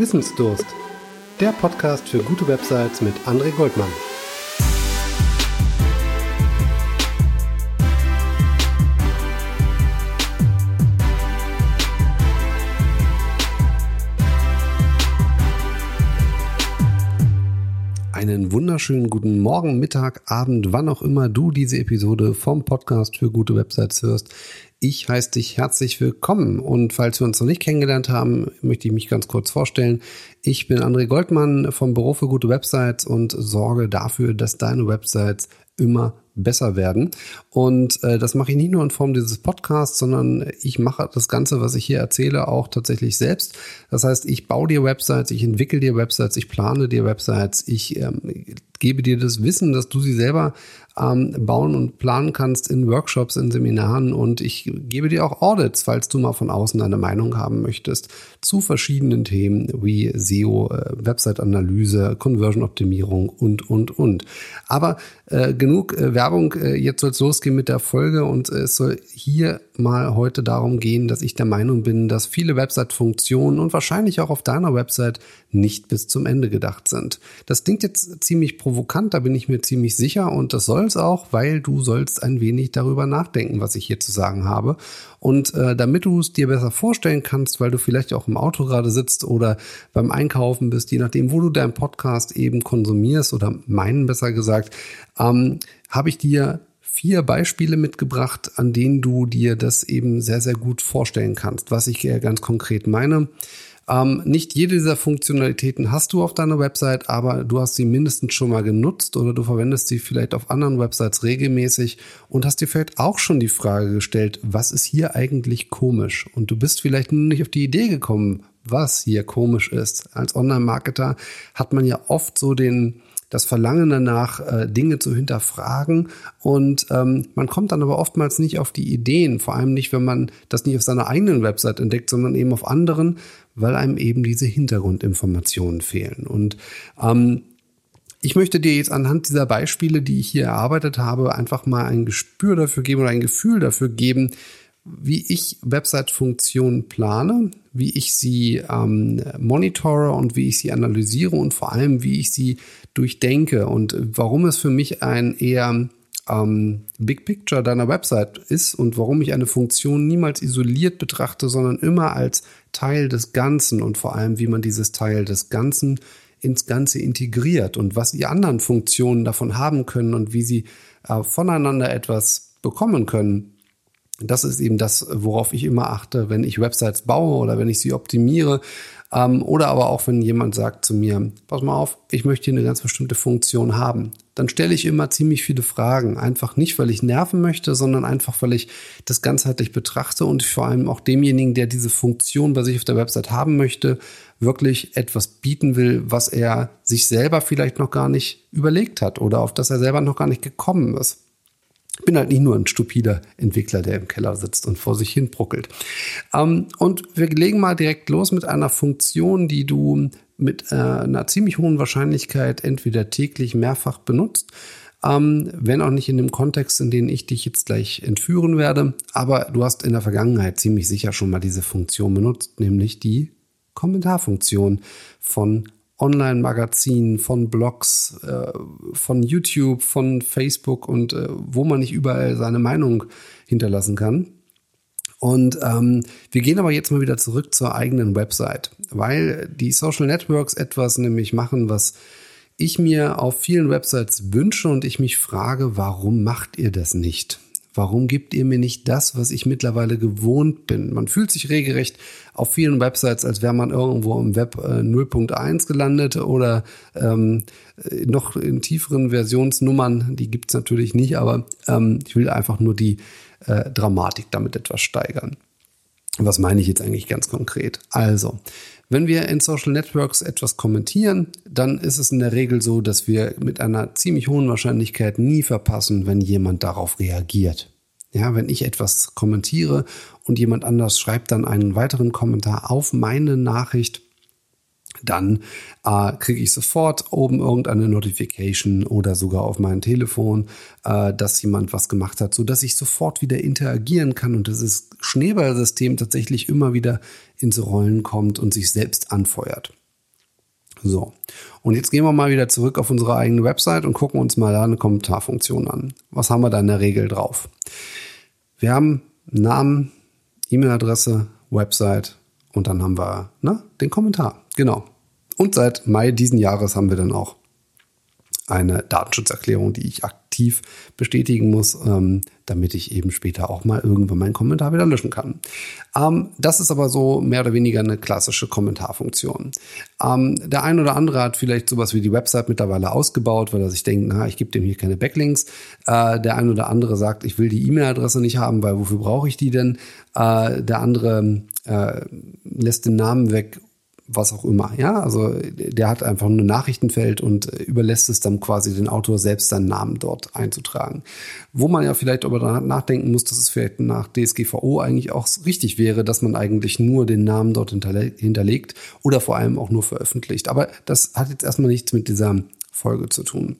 Wissensdurst. Der Podcast für gute Websites mit André Goldmann. Einen wunderschönen guten Morgen, Mittag, Abend, wann auch immer du diese Episode vom Podcast für gute Websites hörst. Ich heiße dich herzlich willkommen und falls wir uns noch nicht kennengelernt haben, möchte ich mich ganz kurz vorstellen. Ich bin André Goldmann vom Büro für gute Websites und sorge dafür, dass deine Websites immer besser werden. Und äh, das mache ich nicht nur in Form dieses Podcasts, sondern ich mache das Ganze, was ich hier erzähle, auch tatsächlich selbst. Das heißt, ich baue dir Websites, ich entwickle dir Websites, ich plane dir Websites, ich ähm, gebe dir das Wissen, dass du sie selber ähm, bauen und planen kannst in Workshops, in Seminaren und ich gebe dir auch Audits, falls du mal von außen eine Meinung haben möchtest zu verschiedenen Themen wie SEO, äh, Website-Analyse, Conversion-Optimierung und, und, und. Aber äh, genug äh, Werbung, äh, jetzt soll es losgehen mit der Folge und es soll hier mal heute darum gehen, dass ich der Meinung bin, dass viele Website-Funktionen und wahrscheinlich auch auf deiner Website nicht bis zum Ende gedacht sind. Das klingt jetzt ziemlich provokant, da bin ich mir ziemlich sicher und das soll es auch, weil du sollst ein wenig darüber nachdenken, was ich hier zu sagen habe. Und äh, damit du es dir besser vorstellen kannst, weil du vielleicht auch im Auto gerade sitzt oder beim Einkaufen bist, je nachdem, wo du deinen Podcast eben konsumierst oder meinen besser gesagt, ähm, habe ich dir vier Beispiele mitgebracht, an denen du dir das eben sehr, sehr gut vorstellen kannst. Was ich ganz konkret meine. Ähm, nicht jede dieser Funktionalitäten hast du auf deiner Website, aber du hast sie mindestens schon mal genutzt oder du verwendest sie vielleicht auf anderen Websites regelmäßig und hast dir vielleicht auch schon die Frage gestellt, was ist hier eigentlich komisch? Und du bist vielleicht nur nicht auf die Idee gekommen, was hier komisch ist. Als Online-Marketer hat man ja oft so den, das Verlangen danach, äh, Dinge zu hinterfragen. Und ähm, man kommt dann aber oftmals nicht auf die Ideen, vor allem nicht, wenn man das nicht auf seiner eigenen Website entdeckt, sondern eben auf anderen, weil einem eben diese Hintergrundinformationen fehlen. Und ähm, ich möchte dir jetzt anhand dieser Beispiele, die ich hier erarbeitet habe, einfach mal ein Gespür dafür geben oder ein Gefühl dafür geben, wie ich Website-Funktionen plane, wie ich sie ähm, monitore und wie ich sie analysiere und vor allem, wie ich sie durchdenke und warum es für mich ein eher ähm, Big Picture deiner Website ist und warum ich eine Funktion niemals isoliert betrachte, sondern immer als Teil des Ganzen und vor allem, wie man dieses Teil des Ganzen ins Ganze integriert und was die anderen Funktionen davon haben können und wie sie äh, voneinander etwas bekommen können. Das ist eben das, worauf ich immer achte, wenn ich Websites baue oder wenn ich sie optimiere. Ähm, oder aber auch, wenn jemand sagt zu mir, pass mal auf, ich möchte hier eine ganz bestimmte Funktion haben. Dann stelle ich immer ziemlich viele Fragen. Einfach nicht, weil ich nerven möchte, sondern einfach, weil ich das ganzheitlich betrachte und vor allem auch demjenigen, der diese Funktion bei sich auf der Website haben möchte, wirklich etwas bieten will, was er sich selber vielleicht noch gar nicht überlegt hat oder auf das er selber noch gar nicht gekommen ist. Ich bin halt nicht nur ein stupider Entwickler, der im Keller sitzt und vor sich hin bruckelt. Ähm, und wir legen mal direkt los mit einer Funktion, die du mit äh, einer ziemlich hohen Wahrscheinlichkeit entweder täglich mehrfach benutzt, ähm, wenn auch nicht in dem Kontext, in den ich dich jetzt gleich entführen werde. Aber du hast in der Vergangenheit ziemlich sicher schon mal diese Funktion benutzt, nämlich die Kommentarfunktion von Online-Magazinen, von Blogs, äh, von YouTube, von Facebook und äh, wo man nicht überall seine Meinung hinterlassen kann. Und ähm, wir gehen aber jetzt mal wieder zurück zur eigenen Website, weil die Social Networks etwas nämlich machen, was ich mir auf vielen Websites wünsche und ich mich frage, warum macht ihr das nicht? Warum gibt ihr mir nicht das, was ich mittlerweile gewohnt bin? Man fühlt sich regelrecht auf vielen Websites, als wäre man irgendwo im Web äh, 0.1 gelandet oder ähm, noch in tieferen Versionsnummern. Die gibt's natürlich nicht, aber ähm, ich will einfach nur die äh, Dramatik damit etwas steigern. Was meine ich jetzt eigentlich ganz konkret? Also, wenn wir in Social Networks etwas kommentieren, dann ist es in der Regel so, dass wir mit einer ziemlich hohen Wahrscheinlichkeit nie verpassen, wenn jemand darauf reagiert. Ja, wenn ich etwas kommentiere und jemand anders schreibt dann einen weiteren Kommentar auf meine Nachricht, dann äh, kriege ich sofort oben irgendeine Notification oder sogar auf mein Telefon, äh, dass jemand was gemacht hat, so dass ich sofort wieder interagieren kann und dieses Schneeballsystem tatsächlich immer wieder ins Rollen kommt und sich selbst anfeuert. So. Und jetzt gehen wir mal wieder zurück auf unsere eigene Website und gucken uns mal da eine Kommentarfunktion an. Was haben wir da in der Regel drauf? Wir haben Namen, E-Mail-Adresse, Website und dann haben wir ne, den Kommentar. Genau. Und seit Mai diesen Jahres haben wir dann auch eine Datenschutzerklärung, die ich aktiv bestätigen muss, ähm, damit ich eben später auch mal irgendwann meinen Kommentar wieder löschen kann. Ähm, das ist aber so mehr oder weniger eine klassische Kommentarfunktion. Ähm, der ein oder andere hat vielleicht sowas wie die Website mittlerweile ausgebaut, weil er sich denkt, na, ich gebe dem hier keine Backlinks. Äh, der ein oder andere sagt, ich will die E-Mail-Adresse nicht haben, weil wofür brauche ich die denn? Äh, der andere äh, lässt den Namen weg was auch immer. Ja, also der hat einfach nur ein Nachrichtenfeld und überlässt es dann quasi den Autor selbst seinen Namen dort einzutragen. Wo man ja vielleicht aber nachdenken muss, dass es vielleicht nach DSGVO eigentlich auch richtig wäre, dass man eigentlich nur den Namen dort hinterlegt oder vor allem auch nur veröffentlicht. Aber das hat jetzt erstmal nichts mit dieser Folge zu tun.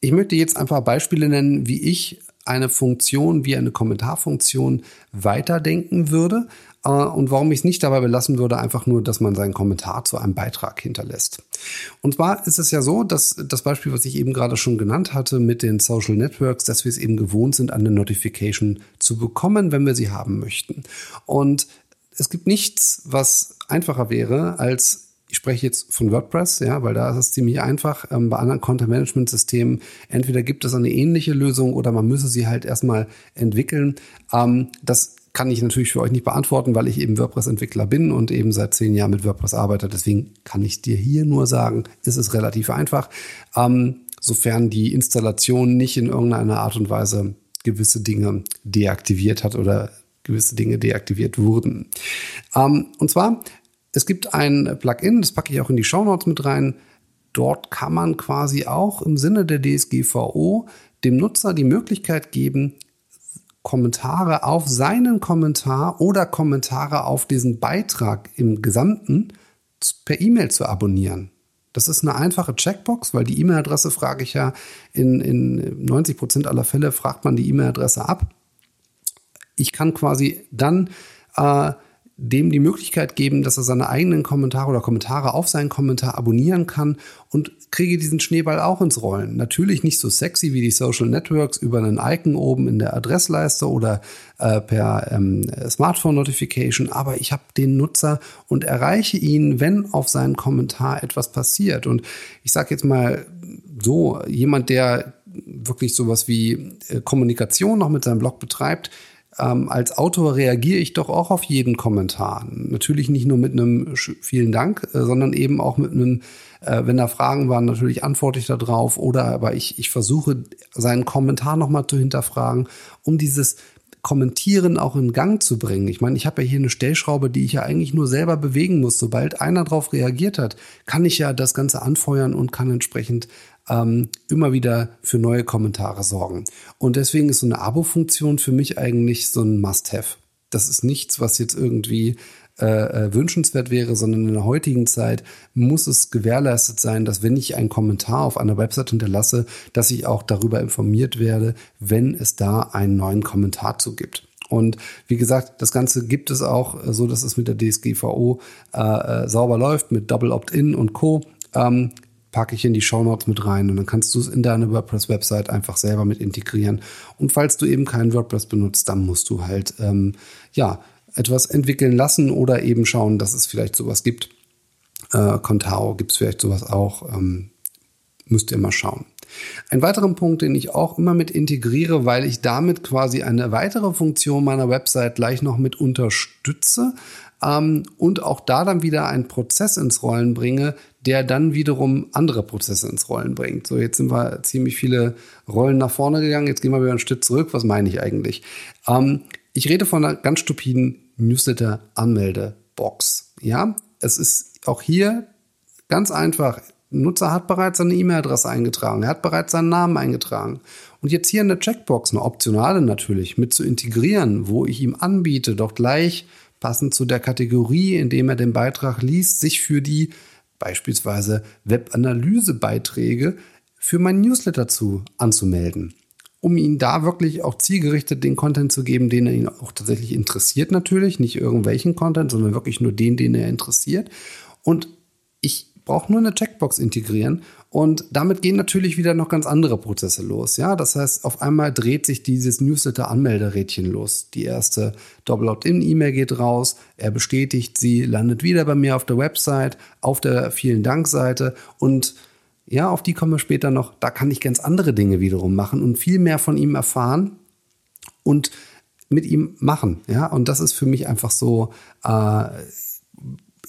Ich möchte jetzt einfach Beispiele nennen, wie ich eine Funktion wie eine Kommentarfunktion weiterdenken würde äh, und warum ich es nicht dabei belassen würde, einfach nur, dass man seinen Kommentar zu einem Beitrag hinterlässt. Und zwar ist es ja so, dass das Beispiel, was ich eben gerade schon genannt hatte mit den Social Networks, dass wir es eben gewohnt sind, eine Notification zu bekommen, wenn wir sie haben möchten. Und es gibt nichts, was einfacher wäre, als ich spreche jetzt von WordPress, ja, weil da ist es ziemlich einfach. Ähm, bei anderen Content-Management-Systemen entweder gibt es eine ähnliche Lösung oder man müsse sie halt erstmal entwickeln. Ähm, das kann ich natürlich für euch nicht beantworten, weil ich eben WordPress-Entwickler bin und eben seit zehn Jahren mit WordPress arbeite. Deswegen kann ich dir hier nur sagen, ist es relativ einfach, ähm, sofern die Installation nicht in irgendeiner Art und Weise gewisse Dinge deaktiviert hat oder gewisse Dinge deaktiviert wurden. Ähm, und zwar, es gibt ein Plugin, das packe ich auch in die Show Notes mit rein. Dort kann man quasi auch im Sinne der DSGVO dem Nutzer die Möglichkeit geben, Kommentare auf seinen Kommentar oder Kommentare auf diesen Beitrag im Gesamten per E-Mail zu abonnieren. Das ist eine einfache Checkbox, weil die E-Mail-Adresse frage ich ja in, in 90 Prozent aller Fälle fragt man die E-Mail-Adresse ab. Ich kann quasi dann äh, dem die Möglichkeit geben, dass er seine eigenen Kommentare oder Kommentare auf seinen Kommentar abonnieren kann und kriege diesen Schneeball auch ins Rollen. Natürlich nicht so sexy wie die Social Networks über einen Icon oben in der Adressleiste oder äh, per ähm, Smartphone Notification, aber ich habe den Nutzer und erreiche ihn, wenn auf seinen Kommentar etwas passiert. Und ich sage jetzt mal so, jemand, der wirklich sowas wie äh, Kommunikation noch mit seinem Blog betreibt, ähm, als Autor reagiere ich doch auch auf jeden Kommentar. Natürlich nicht nur mit einem vielen Dank, äh, sondern eben auch mit einem, äh, wenn da Fragen waren, natürlich antworte ich darauf oder aber ich, ich versuche seinen Kommentar nochmal zu hinterfragen, um dieses Kommentieren auch in Gang zu bringen. Ich meine, ich habe ja hier eine Stellschraube, die ich ja eigentlich nur selber bewegen muss. Sobald einer darauf reagiert hat, kann ich ja das Ganze anfeuern und kann entsprechend ähm, immer wieder für neue Kommentare sorgen. Und deswegen ist so eine Abo-Funktion für mich eigentlich so ein Must-Have. Das ist nichts, was jetzt irgendwie äh, äh, wünschenswert wäre, sondern in der heutigen Zeit muss es gewährleistet sein, dass wenn ich einen Kommentar auf einer Website hinterlasse, dass ich auch darüber informiert werde, wenn es da einen neuen Kommentar zu gibt. Und wie gesagt, das Ganze gibt es auch so, dass es mit der DSGVO äh, äh, sauber läuft, mit Double Opt-in und Co. Ähm, packe ich in die Show Notes mit rein und dann kannst du es in deine WordPress-Website einfach selber mit integrieren. Und falls du eben kein WordPress benutzt, dann musst du halt ähm, ja etwas entwickeln lassen oder eben schauen, dass es vielleicht sowas gibt. Äh, Contao gibt es vielleicht sowas auch. Ähm, müsst ihr mal schauen. Ein weiterer Punkt, den ich auch immer mit integriere, weil ich damit quasi eine weitere Funktion meiner Website gleich noch mit unterstütze ähm, und auch da dann wieder einen Prozess ins Rollen bringe, der dann wiederum andere Prozesse ins Rollen bringt. So, jetzt sind wir ziemlich viele Rollen nach vorne gegangen. Jetzt gehen wir wieder ein Stück zurück. Was meine ich eigentlich? Ähm, ich rede von einer ganz stupiden Newsletter-Anmeldebox. Ja, es ist auch hier ganz einfach. Nutzer hat bereits seine E-Mail-Adresse eingetragen. Er hat bereits seinen Namen eingetragen. Und jetzt hier in der Checkbox, eine optionale natürlich, mit zu integrieren, wo ich ihm anbiete, doch gleich passend zu der Kategorie, in dem er den Beitrag liest, sich für die beispielsweise Webanalysebeiträge für mein Newsletter zu anzumelden, um ihn da wirklich auch zielgerichtet den Content zu geben, den er ihn auch tatsächlich interessiert natürlich, nicht irgendwelchen Content, sondern wirklich nur den, den er interessiert. Und Ich brauche nur eine Checkbox integrieren und damit gehen natürlich wieder noch ganz andere Prozesse los. Ja, das heißt, auf einmal dreht sich dieses Newsletter-Anmelderädchen los. Die erste Double-Opt-In-E-Mail geht raus, er bestätigt sie, landet wieder bei mir auf der Website, auf der vielen Dank-Seite und ja, auf die kommen wir später noch. Da kann ich ganz andere Dinge wiederum machen und viel mehr von ihm erfahren und mit ihm machen. Ja, und das ist für mich einfach so äh,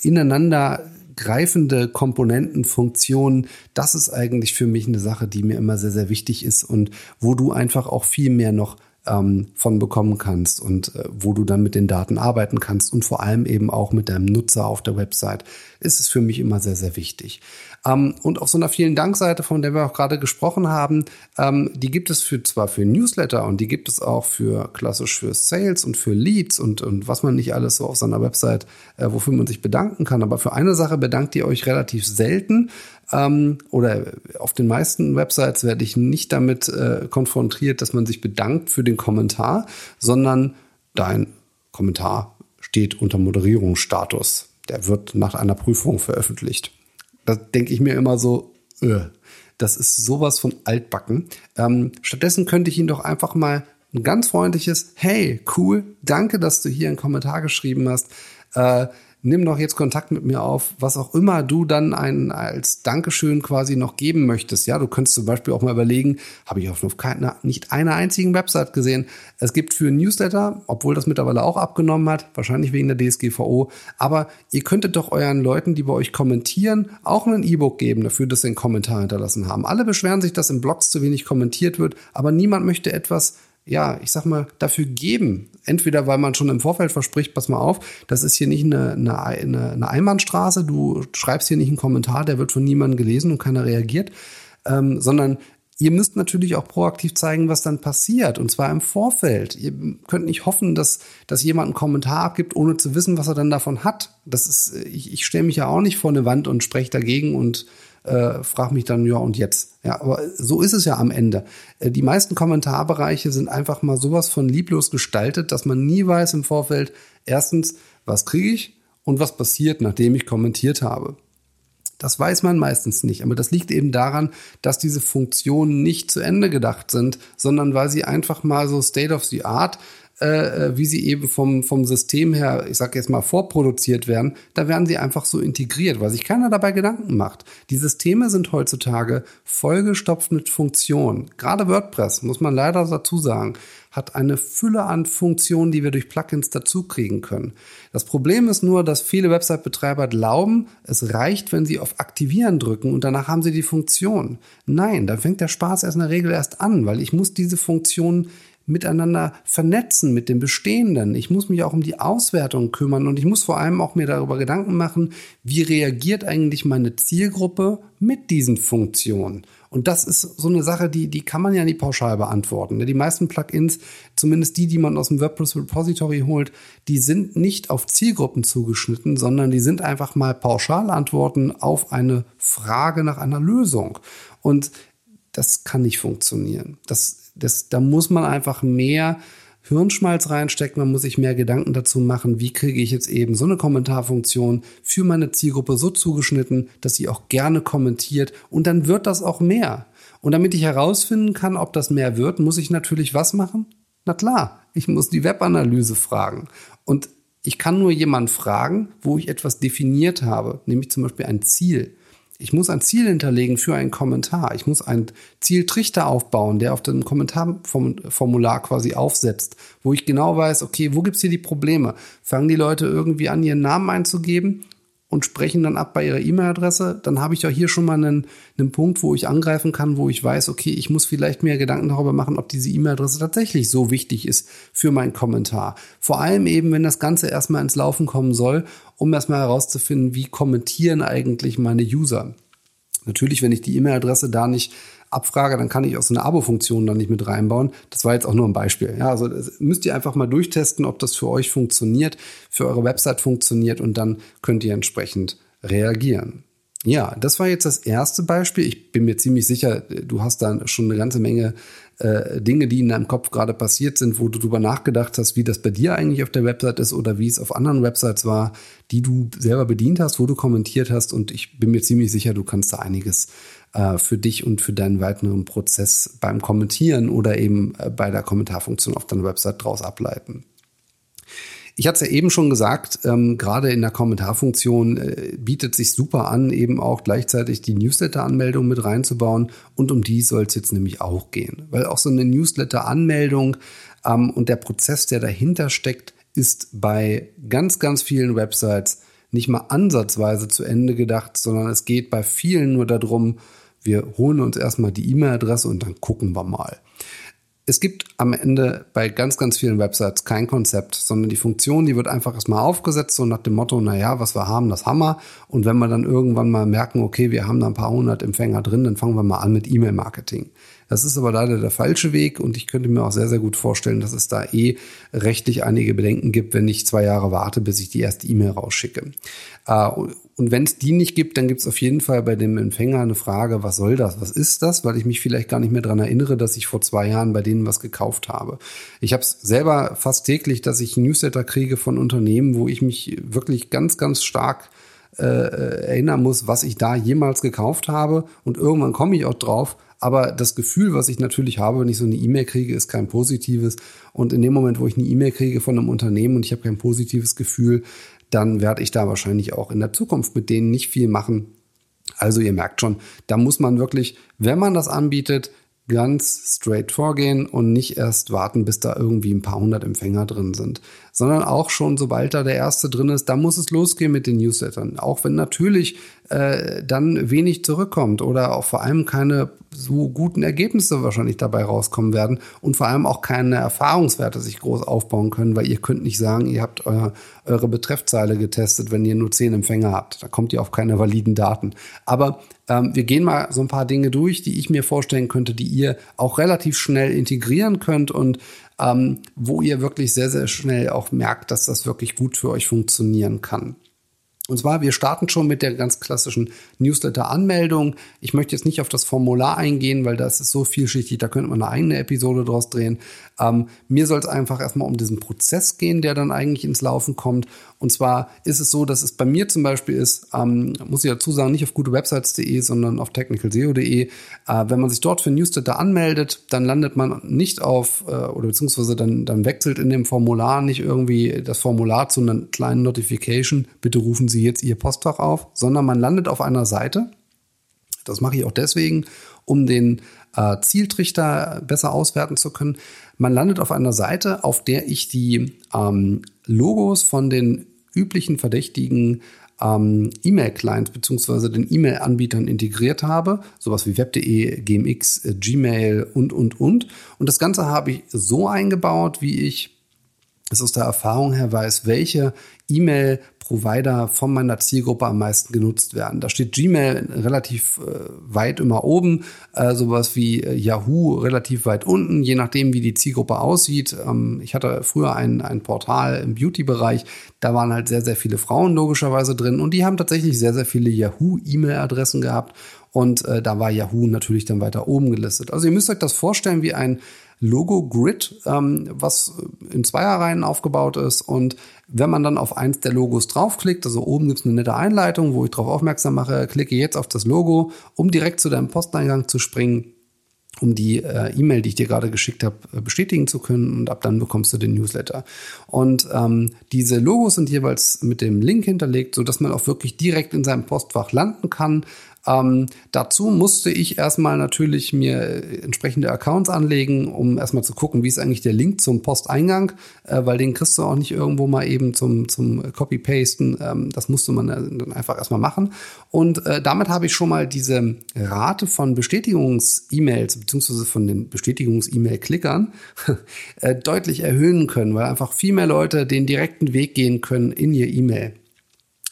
ineinander greifende Komponenten, Funktionen, das ist eigentlich für mich eine Sache, die mir immer sehr, sehr wichtig ist und wo du einfach auch viel mehr noch ähm, von bekommen kannst und äh, wo du dann mit den Daten arbeiten kannst und vor allem eben auch mit deinem Nutzer auf der Website, ist es für mich immer sehr, sehr wichtig. Ähm, und auf so einer vielen Dank-Seite, von der wir auch gerade gesprochen haben, ähm, die gibt es für zwar für Newsletter und die gibt es auch für klassisch für Sales und für Leads und, und was man nicht alles so auf seiner Website, äh, wofür man sich bedanken kann. Aber für eine Sache bedankt ihr euch relativ selten ähm, oder auf den meisten Websites werde ich nicht damit äh, konfrontiert, dass man sich bedankt für den Kommentar, sondern dein Kommentar steht unter Moderierungsstatus. Der wird nach einer Prüfung veröffentlicht. Da denke ich mir immer so, öh, das ist sowas von altbacken. Ähm, stattdessen könnte ich ihn doch einfach mal ein ganz freundliches, hey, cool, danke, dass du hier einen Kommentar geschrieben hast. Äh, nimm doch jetzt Kontakt mit mir auf, was auch immer du dann ein, als Dankeschön quasi noch geben möchtest. Ja, du könntest zum Beispiel auch mal überlegen, habe ich auf keiner, nicht einer einzigen Website gesehen. Es gibt für Newsletter, obwohl das mittlerweile auch abgenommen hat, wahrscheinlich wegen der DSGVO, aber ihr könntet doch euren Leuten, die bei euch kommentieren, auch ein E-Book geben dafür, dass sie einen Kommentar hinterlassen haben. Alle beschweren sich, dass in Blogs zu wenig kommentiert wird, aber niemand möchte etwas ja, ich sag mal, dafür geben. Entweder weil man schon im Vorfeld verspricht, pass mal auf, das ist hier nicht eine, eine, eine Einbahnstraße, du schreibst hier nicht einen Kommentar, der wird von niemandem gelesen und keiner reagiert, ähm, sondern ihr müsst natürlich auch proaktiv zeigen, was dann passiert, und zwar im Vorfeld. Ihr könnt nicht hoffen, dass, dass jemand einen Kommentar abgibt, ohne zu wissen, was er dann davon hat. Das ist, ich, ich stelle mich ja auch nicht vor eine Wand und spreche dagegen und äh, frage mich dann, ja, und jetzt? Ja, aber so ist es ja am Ende. Äh, die meisten Kommentarbereiche sind einfach mal sowas von lieblos gestaltet, dass man nie weiß im Vorfeld, erstens, was kriege ich und was passiert, nachdem ich kommentiert habe. Das weiß man meistens nicht, aber das liegt eben daran, dass diese Funktionen nicht zu Ende gedacht sind, sondern weil sie einfach mal so State of the Art äh, äh, wie sie eben vom, vom System her, ich sage jetzt mal, vorproduziert werden, da werden sie einfach so integriert, weil sich keiner dabei Gedanken macht. Die Systeme sind heutzutage vollgestopft mit Funktionen. Gerade WordPress, muss man leider dazu sagen, hat eine Fülle an Funktionen, die wir durch Plugins dazukriegen können. Das Problem ist nur, dass viele Website-Betreiber glauben, es reicht, wenn sie auf Aktivieren drücken und danach haben sie die Funktion. Nein, da fängt der Spaß erst in der Regel erst an, weil ich muss diese Funktion miteinander vernetzen mit dem Bestehenden. Ich muss mich auch um die Auswertung kümmern und ich muss vor allem auch mir darüber Gedanken machen, wie reagiert eigentlich meine Zielgruppe mit diesen Funktionen. Und das ist so eine Sache, die, die kann man ja nicht pauschal beantworten. Die meisten Plugins, zumindest die, die man aus dem WordPress Repository holt, die sind nicht auf Zielgruppen zugeschnitten, sondern die sind einfach mal Pauschalantworten auf eine Frage nach einer Lösung. Und das kann nicht funktionieren. Das das, da muss man einfach mehr Hirnschmalz reinstecken, man muss sich mehr Gedanken dazu machen, wie kriege ich jetzt eben so eine Kommentarfunktion für meine Zielgruppe so zugeschnitten, dass sie auch gerne kommentiert und dann wird das auch mehr. Und damit ich herausfinden kann, ob das mehr wird, muss ich natürlich was machen? Na klar, ich muss die Webanalyse fragen. Und ich kann nur jemanden fragen, wo ich etwas definiert habe, nämlich zum Beispiel ein Ziel. Ich muss ein Ziel hinterlegen für einen Kommentar. Ich muss einen Zieltrichter aufbauen, der auf dem Kommentarformular quasi aufsetzt, wo ich genau weiß, okay, wo gibt's hier die Probleme? Fangen die Leute irgendwie an, ihren Namen einzugeben und sprechen dann ab bei ihrer E-Mail-Adresse, dann habe ich ja hier schon mal einen, einen Punkt, wo ich angreifen kann, wo ich weiß, okay, ich muss vielleicht mehr Gedanken darüber machen, ob diese E-Mail-Adresse tatsächlich so wichtig ist für meinen Kommentar. Vor allem eben, wenn das Ganze erstmal ins Laufen kommen soll, um erstmal herauszufinden, wie kommentieren eigentlich meine User. Natürlich, wenn ich die E-Mail-Adresse da nicht abfrage, dann kann ich auch so eine Abo-Funktion dann nicht mit reinbauen. Das war jetzt auch nur ein Beispiel. Ja, also müsst ihr einfach mal durchtesten, ob das für euch funktioniert, für eure Website funktioniert und dann könnt ihr entsprechend reagieren. Ja, das war jetzt das erste Beispiel. Ich bin mir ziemlich sicher, du hast da schon eine ganze Menge äh, Dinge, die in deinem Kopf gerade passiert sind, wo du drüber nachgedacht hast, wie das bei dir eigentlich auf der Website ist oder wie es auf anderen Websites war, die du selber bedient hast, wo du kommentiert hast. Und ich bin mir ziemlich sicher, du kannst da einiges äh, für dich und für deinen weiteren Prozess beim Kommentieren oder eben äh, bei der Kommentarfunktion auf deiner Website draus ableiten. Ich hatte es ja eben schon gesagt, ähm, gerade in der Kommentarfunktion äh, bietet sich super an, eben auch gleichzeitig die Newsletter-Anmeldung mit reinzubauen. Und um die soll es jetzt nämlich auch gehen. Weil auch so eine Newsletter-Anmeldung ähm, und der Prozess, der dahinter steckt, ist bei ganz, ganz vielen Websites nicht mal ansatzweise zu Ende gedacht, sondern es geht bei vielen nur darum, wir holen uns erstmal die E-Mail-Adresse und dann gucken wir mal es gibt am Ende bei ganz, ganz vielen Websites kein Konzept, sondern die Funktion, die wird einfach erstmal aufgesetzt, so nach dem Motto, na ja, was wir haben, das haben wir. Und wenn wir dann irgendwann mal merken, okay, wir haben da ein paar hundert Empfänger drin, dann fangen wir mal an mit E-Mail-Marketing. Das ist aber leider der falsche Weg und ich könnte mir auch sehr, sehr gut vorstellen, dass es da eh rechtlich einige Bedenken gibt, wenn ich zwei Jahre warte, bis ich die erste E-Mail rausschicke. Äh, und wenn es die nicht gibt, dann gibt es auf jeden Fall bei dem Empfänger eine Frage, was soll das? Was ist das? Weil ich mich vielleicht gar nicht mehr dran erinnere, dass ich vor zwei Jahren bei denen was gekauft habe. Ich habe es selber fast täglich, dass ich Newsletter kriege von Unternehmen, wo ich mich wirklich ganz, ganz stark äh, erinnern muss, was ich da jemals gekauft habe. Und irgendwann komme ich auch drauf. Aber das Gefühl, was ich natürlich habe, wenn ich so eine E-Mail kriege, ist kein positives. Und in dem Moment, wo ich eine E-Mail kriege von einem Unternehmen und ich habe kein positives Gefühl, dann werde ich da wahrscheinlich auch in der Zukunft mit denen nicht viel machen. Also ihr merkt schon, da muss man wirklich, wenn man das anbietet, ganz straight vorgehen und nicht erst warten, bis da irgendwie ein paar hundert Empfänger drin sind, sondern auch schon, sobald da der erste drin ist, da muss es losgehen mit den Newslettern. Auch wenn natürlich äh, dann wenig zurückkommt oder auch vor allem keine so guten Ergebnisse wahrscheinlich dabei rauskommen werden und vor allem auch keine Erfahrungswerte sich groß aufbauen können, weil ihr könnt nicht sagen, ihr habt euer, eure Betreffzeile getestet, wenn ihr nur zehn Empfänger habt. Da kommt ihr auf keine validen Daten. Aber ähm, wir gehen mal so ein paar Dinge durch, die ich mir vorstellen könnte, die ihr auch relativ schnell integrieren könnt und ähm, wo ihr wirklich sehr, sehr schnell auch merkt, dass das wirklich gut für euch funktionieren kann. Und zwar, wir starten schon mit der ganz klassischen Newsletter-Anmeldung. Ich möchte jetzt nicht auf das Formular eingehen, weil das ist so vielschichtig, da könnte man eine eigene Episode draus drehen. Ähm, mir soll es einfach erstmal um diesen Prozess gehen, der dann eigentlich ins Laufen kommt. Und zwar ist es so, dass es bei mir zum Beispiel ist, ähm, muss ich dazu sagen, nicht auf gutewebsites.de, sondern auf technicalseo.de. Äh, wenn man sich dort für Newsletter anmeldet, dann landet man nicht auf, äh, oder beziehungsweise dann, dann wechselt in dem Formular nicht irgendwie das Formular zu einer kleinen Notification, bitte rufen Sie jetzt Ihr Postfach auf, sondern man landet auf einer Seite. Das mache ich auch deswegen, um den äh, Zieltrichter besser auswerten zu können. Man landet auf einer Seite, auf der ich die ähm, Logos von den üblichen verdächtigen ähm, E-Mail-Clients beziehungsweise den E-Mail-Anbietern integriert habe, sowas wie web.de, GMX, äh, Gmail und, und, und. Und das Ganze habe ich so eingebaut, wie ich es aus der Erfahrung her weiß, welche E-Mail Provider von meiner Zielgruppe am meisten genutzt werden. Da steht Gmail relativ äh, weit immer oben, äh, sowas wie äh, Yahoo relativ weit unten, je nachdem, wie die Zielgruppe aussieht. Ähm, ich hatte früher ein, ein Portal im Beauty-Bereich, da waren halt sehr, sehr viele Frauen logischerweise drin und die haben tatsächlich sehr, sehr viele Yahoo-E-Mail-Adressen gehabt und äh, da war Yahoo natürlich dann weiter oben gelistet. Also ihr müsst euch das vorstellen wie ein Logo-Grid, ähm, was in Zweierreihen aufgebaut ist. Und wenn man dann auf eins der Logos draufklickt, also oben gibt es eine nette Einleitung, wo ich darauf aufmerksam mache, klicke jetzt auf das Logo, um direkt zu deinem Posteingang zu springen um die äh, E-Mail, die ich dir gerade geschickt habe, äh, bestätigen zu können und ab dann bekommst du den Newsletter. Und ähm, diese Logos sind jeweils mit dem Link hinterlegt, so dass man auch wirklich direkt in seinem Postfach landen kann. Ähm, dazu musste ich erstmal natürlich mir entsprechende Accounts anlegen, um erstmal zu gucken, wie ist eigentlich der Link zum Posteingang, äh, weil den kriegst du auch nicht irgendwo mal eben zum, zum Copy-Pasten. Ähm, das musste man dann einfach erstmal machen. Und äh, damit habe ich schon mal diese Rate von Bestätigungs-E-Mails beziehungsweise von den Bestätigungs-E-Mail-Klickern äh, deutlich erhöhen können, weil einfach viel mehr Leute den direkten Weg gehen können in ihr E-Mail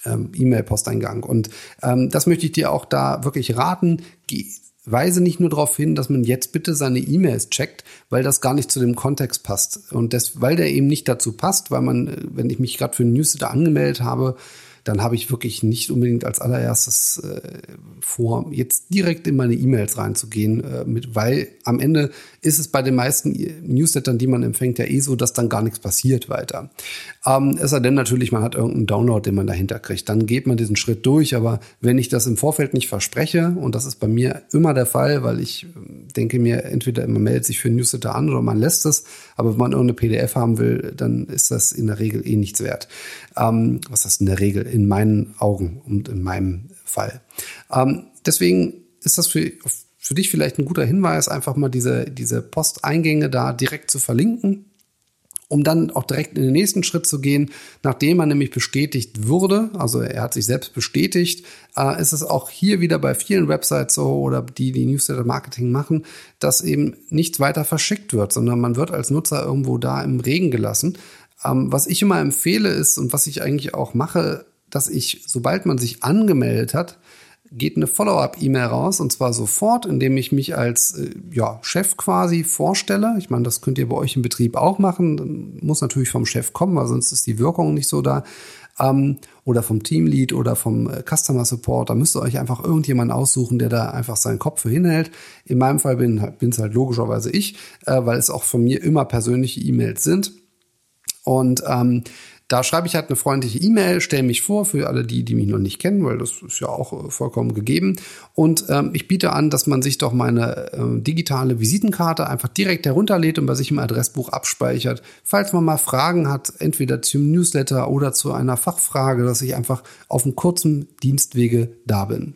ähm, E-Mail-Posteingang. Und ähm, das möchte ich dir auch da wirklich raten. Geh, weise nicht nur darauf hin, dass man jetzt bitte seine E-Mails checkt, weil das gar nicht zu dem Kontext passt. Und das, weil der eben nicht dazu passt, weil man, äh, wenn ich mich gerade für einen Newsletter angemeldet habe, dann habe ich wirklich nicht unbedingt als allererstes äh, vor, jetzt direkt in meine E-Mails reinzugehen, äh, mit, weil am Ende ist es bei den meisten Newslettern, die man empfängt, ja eh so, dass dann gar nichts passiert weiter. Ähm, es sei denn natürlich, man hat irgendeinen Download, den man dahinter kriegt. Dann geht man diesen Schritt durch. Aber wenn ich das im Vorfeld nicht verspreche, und das ist bei mir immer der Fall, weil ich ähm, denke mir, entweder man meldet sich für ein Newsletter an oder man lässt es. Aber wenn man irgendeine PDF haben will, dann ist das in der Regel eh nichts wert. Ähm, was heißt in der Regel? In meinen Augen und in meinem Fall. Ähm, deswegen ist das für, für dich vielleicht ein guter Hinweis, einfach mal diese, diese Posteingänge da direkt zu verlinken, um dann auch direkt in den nächsten Schritt zu gehen, nachdem er nämlich bestätigt wurde, also er hat sich selbst bestätigt, äh, ist es auch hier wieder bei vielen Websites so oder die, die Newsletter-Marketing machen, dass eben nichts weiter verschickt wird, sondern man wird als Nutzer irgendwo da im Regen gelassen. Ähm, was ich immer empfehle ist und was ich eigentlich auch mache, dass ich, sobald man sich angemeldet hat, geht eine Follow-up-E-Mail raus und zwar sofort, indem ich mich als äh, ja, Chef quasi vorstelle. Ich meine, das könnt ihr bei euch im Betrieb auch machen. Muss natürlich vom Chef kommen, weil sonst ist die Wirkung nicht so da. Ähm, oder vom Teamlead oder vom äh, Customer Support. Da müsst ihr euch einfach irgendjemanden aussuchen, der da einfach seinen Kopf für hinhält. In meinem Fall bin es halt logischerweise ich, äh, weil es auch von mir immer persönliche E-Mails sind. Und ähm, da schreibe ich halt eine freundliche E-Mail, stelle mich vor für alle die, die mich noch nicht kennen, weil das ist ja auch äh, vollkommen gegeben. Und ähm, ich biete an, dass man sich doch meine äh, digitale Visitenkarte einfach direkt herunterlädt und bei sich im Adressbuch abspeichert. Falls man mal Fragen hat, entweder zum Newsletter oder zu einer Fachfrage, dass ich einfach auf einem kurzen Dienstwege da bin.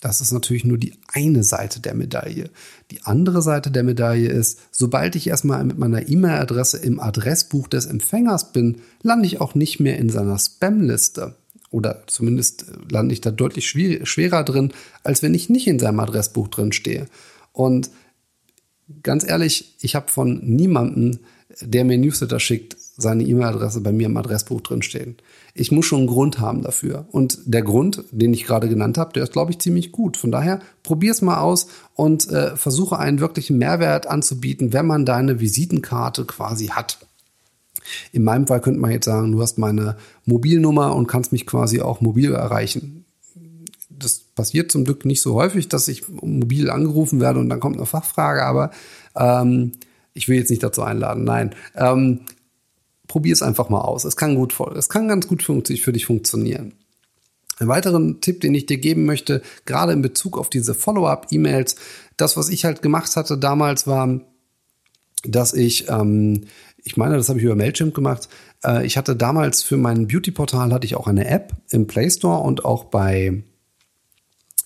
Das ist natürlich nur die eine Seite der Medaille. Die andere Seite der Medaille ist, sobald ich erstmal mit meiner E-Mail-Adresse im Adressbuch des Empfängers bin, lande ich auch nicht mehr in seiner Spam-Liste. Oder zumindest lande ich da deutlich schwerer drin, als wenn ich nicht in seinem Adressbuch drin stehe. Und ganz ehrlich, ich habe von niemandem, der mir Newsletter schickt, seine E-Mail-Adresse bei mir im Adressbuch drinstehen. Ich muss schon einen Grund haben dafür. Und der Grund, den ich gerade genannt habe, der ist, glaube ich, ziemlich gut. Von daher, probier es mal aus und äh, versuche einen wirklichen Mehrwert anzubieten, wenn man deine Visitenkarte quasi hat. In meinem Fall könnte man jetzt sagen, du hast meine Mobilnummer und kannst mich quasi auch mobil erreichen. Das passiert zum Glück nicht so häufig, dass ich mobil angerufen werde und dann kommt eine Fachfrage, aber ähm, ich will jetzt nicht dazu einladen, nein. Ähm, probier es einfach mal aus. Es kann gut, es kann ganz gut für dich funktionieren. Ein weiteren Tipp, den ich dir geben möchte, gerade in Bezug auf diese Follow-up-E-Mails, das, was ich halt gemacht hatte damals, war, dass ich, ähm, ich meine, das habe ich über Mailchimp gemacht. Äh, ich hatte damals für mein Beauty-Portal hatte ich auch eine App im Play Store und auch bei